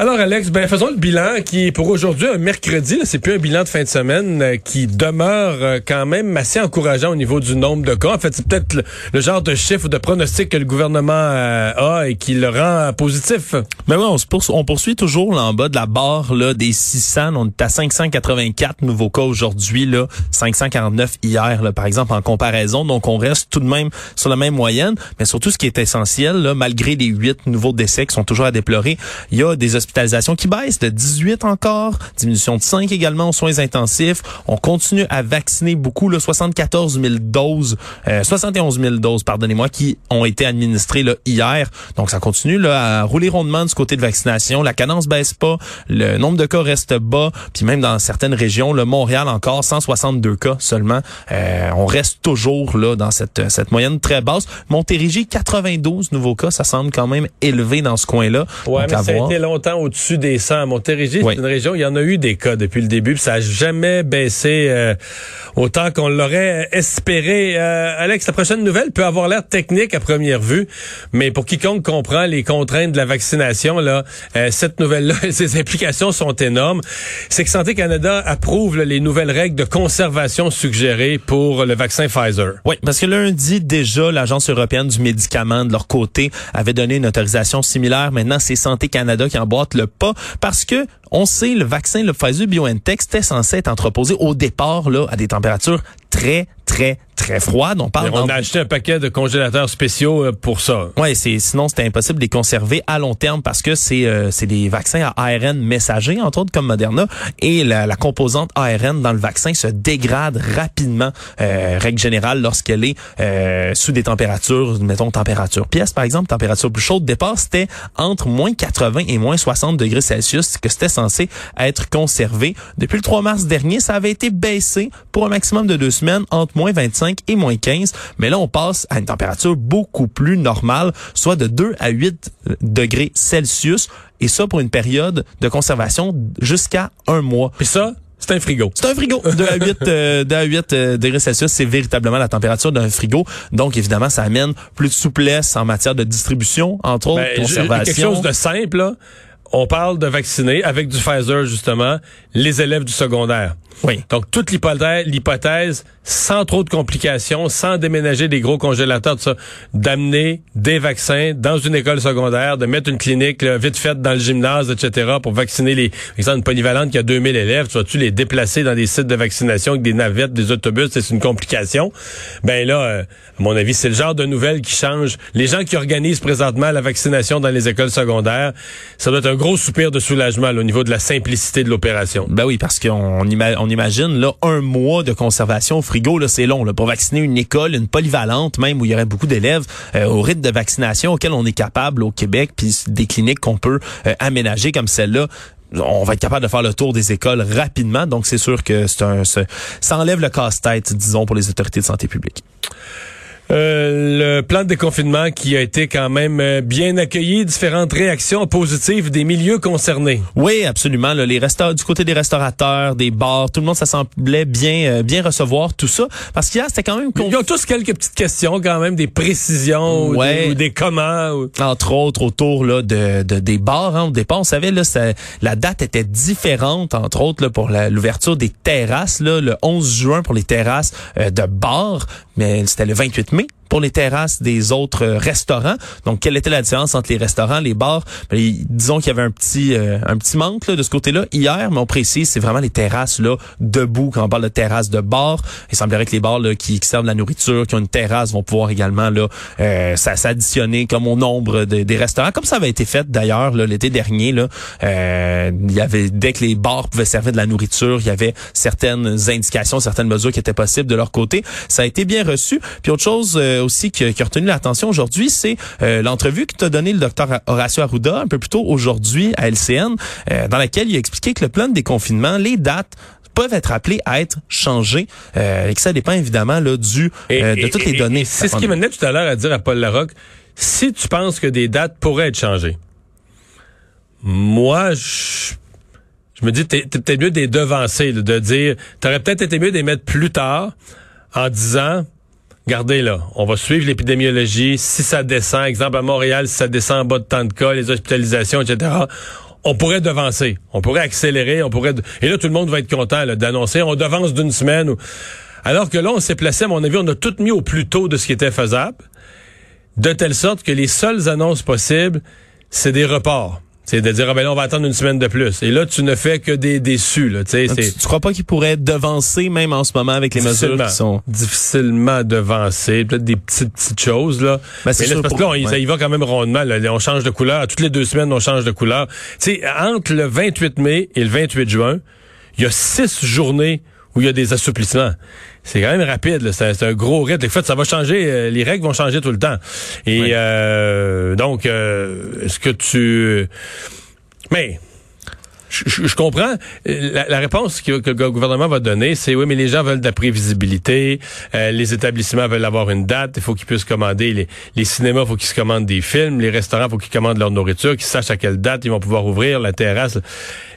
Alors Alex, ben faisons le bilan qui est pour aujourd'hui un mercredi, c'est plus un bilan de fin de semaine euh, qui demeure euh, quand même assez encourageant au niveau du nombre de cas. En fait, c'est peut-être le, genre de chiffre ou de pronostic que le gouvernement euh, a et qui le rend positif. Mais oui, on, poursuit toujours en bas de la barre là, des 600. On est à 584 nouveaux cas aujourd'hui, là, 549 hier, là, par exemple, en comparaison. Donc, on reste tout de même sur la même moyenne. Mais surtout, ce qui est essentiel, là, malgré les 8 nouveaux décès qui sont toujours à déplorer, il y a des hospitalisations qui baissent de 18 encore, diminution de 5 également aux soins intensifs. On continue à vacciner beaucoup, là, 74 000 doses, euh, 71 000 doses, pardonnez-moi, qui ont été administrées là, hier. Donc ça continue là, à rouler rondement du côté de vaccination. La cadence baisse pas, le nombre de cas reste bas, puis même dans certaines régions, le Montréal encore 162 cas seulement. Euh, on reste toujours là dans cette, cette moyenne très basse. Montérégie 92 nouveaux cas, ça semble quand même élevé dans ce coin-là. Ouais, mais ça a été longtemps au-dessus des 100. Montérégie, c'est une région, il y en a eu des cas depuis le début, puis ça a jamais baissé euh, autant qu'on l'aurait espéré. Euh, Alex, la prochaine nouvelle peut avoir l'air technique à première vue, mais pour quiconque comprend les contraintes de la vaccination, là, euh, cette nouvelle-là, ses implications sont énormes. C'est que Santé Canada approuve les nouvelles règles de conservation suggérées pour le vaccin Pfizer. Oui, parce que lundi déjà, l'Agence européenne du médicament de leur côté avait donné une autorisation similaire. Maintenant, c'est Santé Canada qui emboîte le pas parce que on sait le vaccin le Pfizer BioNTech était censé être entreposé au départ là à des températures très très très froide. On parle. on a acheté un paquet de congélateurs spéciaux euh, pour ça. Ouais, c'est sinon c'était impossible de les conserver à long terme parce que c'est euh, c'est des vaccins à ARN messager entre autres comme Moderna et la, la composante ARN dans le vaccin se dégrade rapidement euh, règle générale lorsqu'elle est euh, sous des températures mettons température pièce par exemple température plus chaude départ c'était entre moins 80 et moins 60 degrés Celsius que c'était censé être conservé. Depuis le 3 mars dernier, ça avait été baissé pour un maximum de deux semaines entre moins 25 et moins 15. Mais là, on passe à une température beaucoup plus normale, soit de 2 à 8 degrés Celsius. Et ça pour une période de conservation jusqu'à un mois. Et ça, c'est un frigo. C'est un frigo. 2 à 8, euh, à 8 euh, degrés Celsius, c'est véritablement la température d'un frigo. Donc, évidemment, ça amène plus de souplesse en matière de distribution, entre autres, ben, conservation. Quelque chose de simple, là. On parle de vacciner avec du Pfizer, justement, les élèves du secondaire. Oui. Donc, toute l'hypothèse, sans trop de complications, sans déménager des gros congélateurs, tout ça, d'amener des vaccins dans une école secondaire, de mettre une clinique vite faite dans le gymnase, etc., pour vacciner les... Par exemple, une polyvalente qui a 2000 élèves, tu vas-tu les déplacer dans des sites de vaccination avec des navettes, des autobus, c'est une complication? Ben là, euh, à mon avis, c'est le genre de nouvelles qui change. Les gens qui organisent présentement la vaccination dans les écoles secondaires, ça doit être un gros soupir de soulagement au niveau de la simplicité de l'opération. Ben oui, parce qu'on on imagine là un mois de conservation au frigo là c'est long là pour vacciner une école, une polyvalente même où il y aurait beaucoup d'élèves euh, au rythme de vaccination auquel on est capable au Québec puis des cliniques qu'on peut euh, aménager comme celle-là on va être capable de faire le tour des écoles rapidement. Donc, c'est sûr que c'est un, ça enlève le casse-tête, disons, pour les autorités de santé publique. Euh, le plan de déconfinement qui a été quand même euh, bien accueilli, différentes réactions positives des milieux concernés. Oui, absolument. les restaurants, du côté des restaurateurs, des bars, tout le monde, ça semblait bien, euh, bien recevoir tout ça. Parce qu'il y a, c'était quand même... Ils ont tous quelques petites questions quand même, des précisions ou, des, comment. Entre autres, autour là, de, de des bars. Hein, au départ, on savait là, la date était différente, entre autres, là, pour l'ouverture des terrasses, là, le 11 juin pour les terrasses de bars, mais c'était le 28 mai pour les terrasses des autres euh, restaurants. Donc, quelle était la différence entre les restaurants, les bars? Ben, disons qu'il y avait un petit euh, un petit manque de ce côté-là hier, mais on précise, c'est vraiment les terrasses là debout quand on parle de terrasses de bars. Il semblerait que les bars qui, servent de la nourriture, qui ont une terrasse, vont pouvoir également là euh, s'additionner comme au nombre des restaurants, comme ça avait été fait d'ailleurs l'été dernier. Là, euh, il y avait dès que les bars pouvaient servir de la nourriture, il y avait certaines indications, certaines mesures qui étaient possibles de leur côté. Ça a été bien reçu. Puis autre chose euh, aussi qui, qui, a retenu l'attention aujourd'hui, c'est euh, l'entrevue que t'a donné le docteur Horacio Arruda un peu plus tôt aujourd'hui à LCN, euh, dans laquelle il a expliqué que le plan de déconfinement, les dates peuvent être appelées à être changées et que ça dépend évidemment là, du, de toutes les données. C'est ce qui menait tout à l'heure à dire à Paul Larocque, si tu penses que des dates pourraient être changées, moi, je, je me dis, t'es peut-être mieux des devancer, de dire, t'aurais peut-être été mieux de les mettre plus tard en disant, Regardez là, on va suivre l'épidémiologie. Si ça descend, exemple à Montréal, si ça descend en bas de temps de cas, les hospitalisations, etc., on pourrait devancer, on pourrait accélérer, on pourrait... Et là, tout le monde va être content d'annoncer, on devance d'une semaine. Alors que là, on s'est placé, à mon avis, on a tout mis au plus tôt de ce qui était faisable, de telle sorte que les seules annonces possibles, c'est des reports. C'est de dire, ah ben là, on va attendre une semaine de plus. Et là, tu ne fais que des déçus. Là, tu, tu crois pas qu'il pourrait devancer même en ce moment avec les mesures qui sont... Difficilement devancer. Peut-être des petites, petites choses. Là. Ben, Mais là, parce que là, on, ça y va quand même rondement. Là. On change de couleur. Toutes les deux semaines, on change de couleur. Tu sais, entre le 28 mai et le 28 juin, il y a six journées où il y a des assouplissements. C'est quand même rapide, c'est un gros rythme. En fait, ça va changer, euh, les règles vont changer tout le temps. Et euh, donc, euh, est-ce que tu... Mais je, comprends. La, réponse que, le gouvernement va donner, c'est oui, mais les gens veulent de la prévisibilité. Euh, les établissements veulent avoir une date. Il faut qu'ils puissent commander. Les, les cinémas, il faut qu'ils se commandent des films. Les restaurants, il faut qu'ils commandent leur nourriture, qu'ils sachent à quelle date ils vont pouvoir ouvrir la terrasse.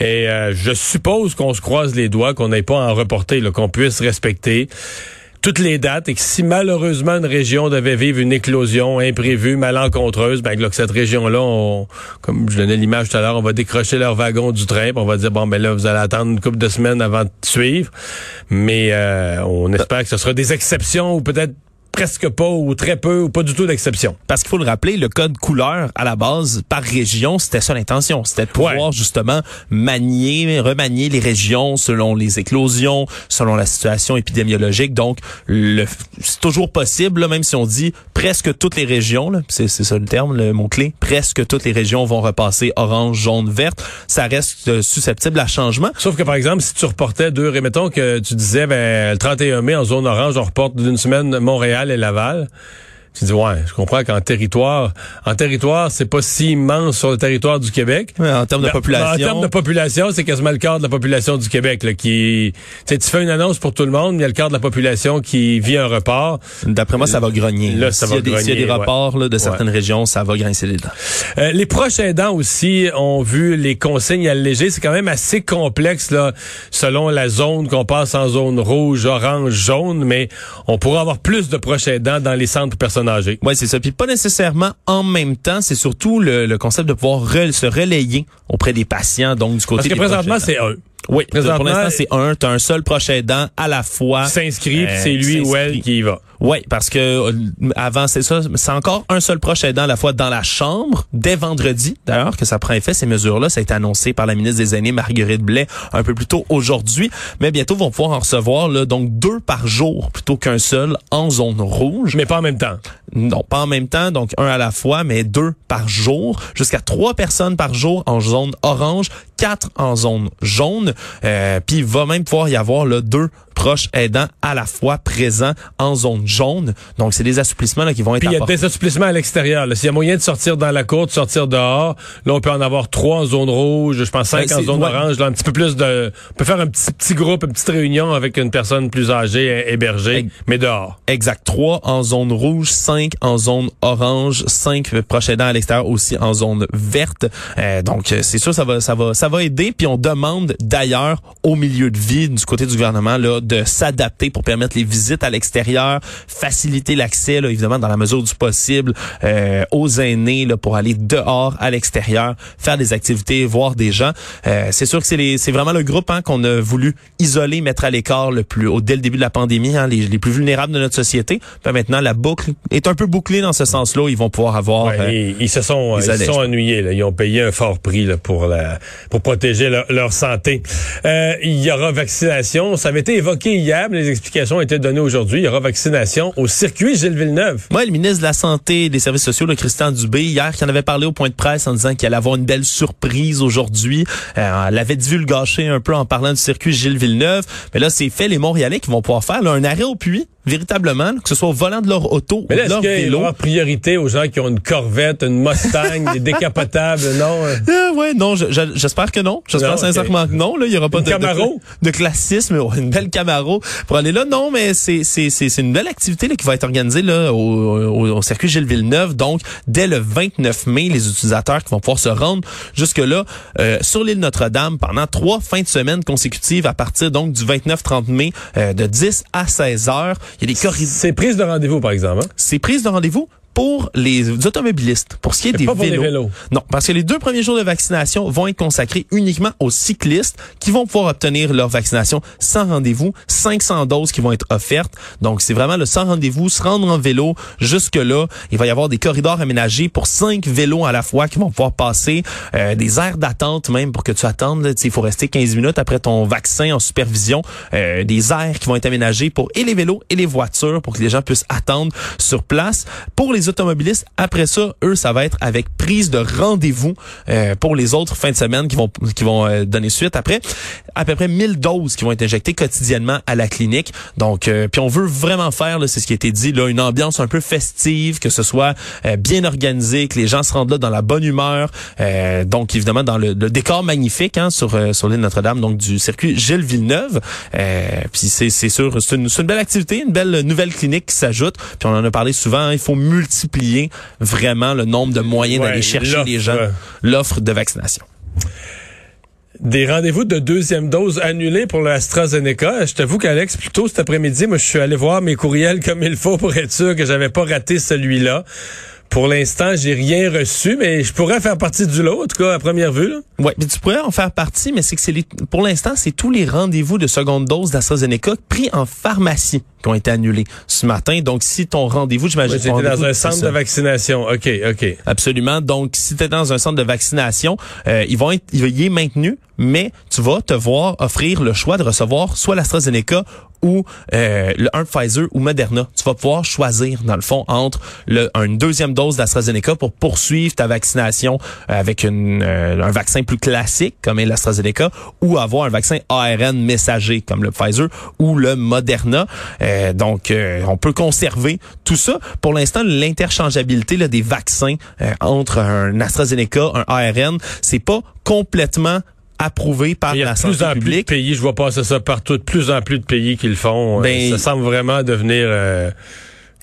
Et euh, je suppose qu'on se croise les doigts, qu'on n'ait pas à en reporter, qu'on puisse respecter toutes les dates et que si malheureusement une région devait vivre une éclosion imprévue, malencontreuse, ben que cette région-là, comme je donnais l'image tout à l'heure, on va décrocher leur wagon du train, on va dire bon ben là vous allez attendre une couple de semaines avant de suivre, mais euh, on espère que ce sera des exceptions ou peut-être presque pas ou très peu ou pas du tout d'exception. Parce qu'il faut le rappeler, le code couleur à la base par région, c'était ça l'intention, c'était de pouvoir justement manier, remanier les régions selon les éclosions, selon la situation épidémiologique. Donc c'est toujours possible, même si on dit presque toutes les régions, c'est ça le terme, le mot clé, presque toutes les régions vont repasser orange, jaune, verte. Ça reste euh, susceptible à changement. Sauf que par exemple, si tu reportais deux, remettons que tu disais ben, le 31 mai en zone orange, on reporte d'une semaine Montréal et Laval. Tu dis ouais, je comprends qu'en territoire, en territoire, c'est pas si immense sur le territoire du Québec. en termes de population. En termes de population, c'est quasiment le quart de la population du Québec là, qui. Tu fais une annonce pour tout le monde, mais il y a le quart de la population qui vit un report. D'après moi, ça va grogner. Là, ça va y grogner. S'il y a des reports là, de certaines régions, ça va grincer les dents. Euh, les prochains dents aussi ont vu les consignes allégées. C'est quand même assez complexe là, selon la zone qu'on passe en zone rouge, orange, jaune, mais on pourra avoir plus de prochains dents dans les centres personnels oui, c'est ça. Puis pas nécessairement en même temps. C'est surtout le, concept de pouvoir se relayer auprès des patients, donc du côté Parce que présentement, c'est un. Oui, pour l'instant, c'est un. Tu as un seul prochain aidant à la fois. S'inscrit, c'est lui ou elle qui y va. Oui, parce que euh, avant, c'est ça, c'est encore un seul prochain aidant à la fois dans la chambre, dès vendredi, d'ailleurs, que ça prend effet, ces mesures-là. Ça a été annoncé par la ministre des Aînés, Marguerite Blais, un peu plus tôt aujourd'hui. Mais bientôt, vont pouvoir en recevoir là, donc deux par jour plutôt qu'un seul en zone rouge. Mais pas en même temps. Non, pas en même temps, donc un à la fois, mais deux par jour. Jusqu'à trois personnes par jour en zone orange, quatre en zone jaune. Euh, Puis il va même pouvoir y avoir là, deux proches aidants à la fois présents en zone jaune. Donc, c'est des assouplissements là, qui vont être Puis il y a des assouplissements à l'extérieur. S'il y a moyen de sortir dans la cour, de sortir dehors, là, on peut en avoir trois en zone rouge, je pense cinq ben, en zone orange. Là, un petit peu plus de... On peut faire un petit, petit groupe, une petite réunion avec une personne plus âgée, hébergée, mais dehors. Exact. Trois en zone rouge, cinq en zone orange, cinq proches aidants à l'extérieur aussi en zone verte. Euh, donc, c'est sûr, ça va, ça va, ça va aider. Puis on demande d'ailleurs au milieu de vie du côté du gouvernement là, de s'adapter pour permettre les visites à l'extérieur, faciliter l'accès, évidemment, dans la mesure du possible, euh, aux aînés là, pour aller dehors, à l'extérieur, faire des activités, voir des gens. Euh, c'est sûr que c'est, c'est vraiment le groupe hein, qu'on a voulu isoler, mettre à l'écart le plus au dès le début de la pandémie, hein, les, les, plus vulnérables de notre société. Puis maintenant, la boucle est un peu bouclée dans ce sens-là. Ils vont pouvoir avoir. Euh, ils, se sont, ils, sont ennuyés. Là. Ils ont payé un fort prix là, pour la, pour protéger leur, santé. Euh, il y aura vaccination. Ça avait été évoqué hier, mais les explications ont été données aujourd'hui. Il y aura vaccination au circuit Gilles Villeneuve. Moi, le ministre de la Santé et des Services sociaux, le Christian Dubé, hier, qui en avait parlé au point de presse en disant qu'il allait avoir une belle surprise aujourd'hui. Euh, elle avait divulgaché un peu en parlant du circuit Gilles Villeneuve. Mais là, c'est fait les Montréalais qui vont pouvoir faire un arrêt au puits véritablement, que ce soit au volant de leur auto Mais ou de leur vélo. Mais priorité aux gens qui ont une Corvette, une Mustang, des décapotables, non? Euh, ouais, non, j'espère que non. J'espère sincèrement que non. Là, il y aura pas de, Camaro? De, classisme, une belle Camaro pour aller là. Non, mais c'est c'est c'est une belle activité là, qui va être organisée là au, au, circuit Gilles Villeneuve. Donc, dès le 29 mai, les utilisateurs qui vont pouvoir se rendre jusque là euh, sur l'île Notre-Dame pendant trois fins de semaine consécutives à partir donc du 29-30 mai euh, de 10 à 16 heures. Il y a des corridors. C'est prise de rendez-vous, par exemple. Hein? C'est prise de rendez-vous? Pour les automobilistes, pour ce qui est des pas pour les vélos, vélos. Non, parce que les deux premiers jours de vaccination vont être consacrés uniquement aux cyclistes qui vont pouvoir obtenir leur vaccination sans rendez-vous, 500 doses qui vont être offertes. Donc c'est vraiment le sans rendez-vous, se rendre en vélo jusque là. Il va y avoir des corridors aménagés pour cinq vélos à la fois qui vont pouvoir passer, euh, des aires d'attente même pour que tu attendes. Il faut rester 15 minutes après ton vaccin en supervision, euh, des aires qui vont être aménagées pour et les vélos et les voitures pour que les gens puissent attendre sur place. Pour les automobilistes, après ça, eux, ça va être avec prise de rendez-vous euh, pour les autres fins de semaine qui vont qui vont euh, donner suite après. À peu près 1000 doses qui vont être injectées quotidiennement à la clinique. Donc, euh, puis on veut vraiment faire, c'est ce qui a été dit, là, une ambiance un peu festive, que ce soit bien organisé, que les gens se rendent là dans la bonne humeur. Donc, évidemment, dans le, décor magnifique hein, sur sur l'île Notre-Dame, donc du circuit Gilles Villeneuve. Puis c'est c'est sûr, c'est une, c'est une belle activité, une belle nouvelle clinique qui s'ajoute. Puis on en a parlé souvent, hein, il faut multiplier vraiment le nombre de moyens Ouais, d'aller chercher les gens, l'offre de vaccination. Des rendez-vous de deuxième dose annulés pour le AstraZeneca. Je t'avoue qu'Alex, plus tôt cet après-midi, moi, je suis allé voir mes courriels comme il faut pour être sûr que j'avais pas raté celui-là. Pour l'instant, j'ai rien reçu, mais je pourrais faire partie du lot, en tout cas, à première vue. Ouais, mais tu pourrais en faire partie, mais c'est que c'est les- pour l'instant, c'est tous les rendez-vous de seconde dose d'AstraZeneca pris en pharmacie qui ont été annulés ce matin. Donc, si ton rendez-vous, j'imagine... Ton J'étais dans un centre de vaccination. OK, OK. Absolument. Donc, si tu es dans un centre de vaccination, euh, ils vont être, il il est maintenu, mais tu vas te voir offrir le choix de recevoir soit l'AstraZeneca ou euh, un Pfizer ou Moderna. Tu vas pouvoir choisir, dans le fond, entre le, une deuxième dose d'AstraZeneca pour poursuivre ta vaccination avec une, euh, un vaccin plus classique, comme est l'AstraZeneca, ou avoir un vaccin ARN messager, comme le Pfizer ou le Moderna. Euh, donc, euh, on peut conserver tout ça. Pour l'instant, l'interchangeabilité des vaccins euh, entre un AstraZeneca, un ARN, c'est pas complètement approuvé par Il y a la de plus santé en plus de pays, je vois passer ça partout, de plus en plus de pays qui le font. Euh, Ben- ça semble vraiment devenir euh,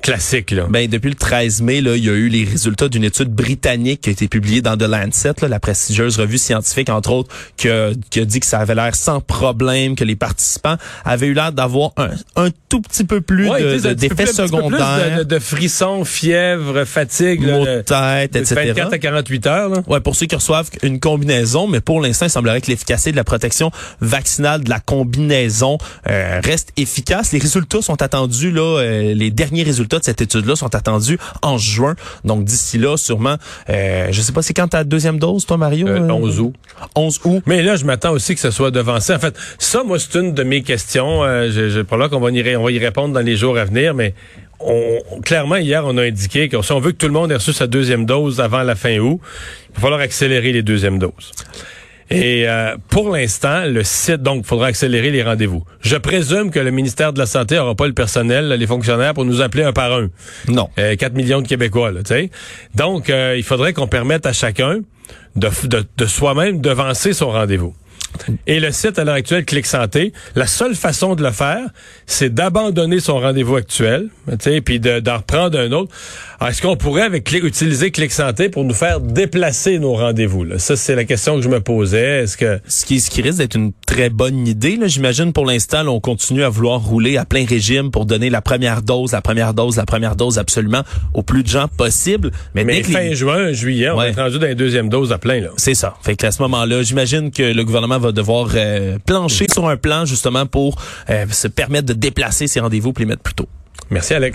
classique. Là. Ben, depuis le 13 mai, là, il y a eu les résultats d'une étude britannique qui a été publiée dans The Lancet, là, la prestigieuse revue scientifique, entre autres, qui a, qui a dit que ça avait l'air sans problème, que les participants avaient eu l'air d'avoir un, un tout petit peu plus Ouais, de- d'effets secondaires, De, frissons, fièvre, fatigue. maux de tête, etc. 24 à 48 heures. Là. Ouais, pour ceux qui reçoivent une combinaison, mais pour l'instant, il semblerait que l'efficacité de la protection vaccinale de la combinaison euh, reste efficace. Les résultats sont attendus là, euh, les derniers résultats de cette étude-là sont attendus en juin. Donc d'ici là, sûrement, euh, je sais pas, c'est quand ta deuxième dose, toi, Mario? Euh, Euh, 11 août. 11 août. Mais là, je m'attends aussi que ce soit devancé. En fait, ça, moi, c'est une de mes questions. Euh, je, je, pas là qu'on va y, on va y répondre dans les jours à venir, mais on, clairement, hier, on a indiqué que si on veut que tout le monde ait reçu sa deuxième dose avant la fin août, il va falloir accélérer les deuxièmes doses. Et euh, pour l'instant, le site, donc, il faudra accélérer les rendez-vous. Je présume que le ministère de la Santé n'aura pas le personnel, les fonctionnaires, pour nous appeler un par un. Non. Euh, 4 millions de Québécois, tu sais. Donc, euh, il faudrait qu'on permette à chacun de, de, de soi-même devancer son rendez-vous. Et le site à l'heure actuelle, Clic Santé, la seule façon de le faire, c'est d'abandonner son rendez-vous actuel, tu sais, puis de- d'en reprendre un autre. Alors, Est-ce qu'on pourrait avec utiliser Clic Santé pour nous faire déplacer nos rendez-vous? Ça, c'est la question que je me posais. Est-ce que Ce qui, ce qui risque d'être une très bonne idée, là, j'imagine pour l'instant, là, on continue à vouloir rouler à plein régime pour donner la première dose, la première dose, la première dose absolument au plus de gens possible. Mais, mais que fin les- juin, juillet, on Ouais. va être rendu dans les deuxièmes doses à plein là. C'est ça. Fait qu'à ce moment-là, j'imagine que le gouvernement va devoir euh, plancher sur un plan justement pour euh, se permettre de déplacer ses rendez-vous pour les mettre plus tôt. Merci Alex.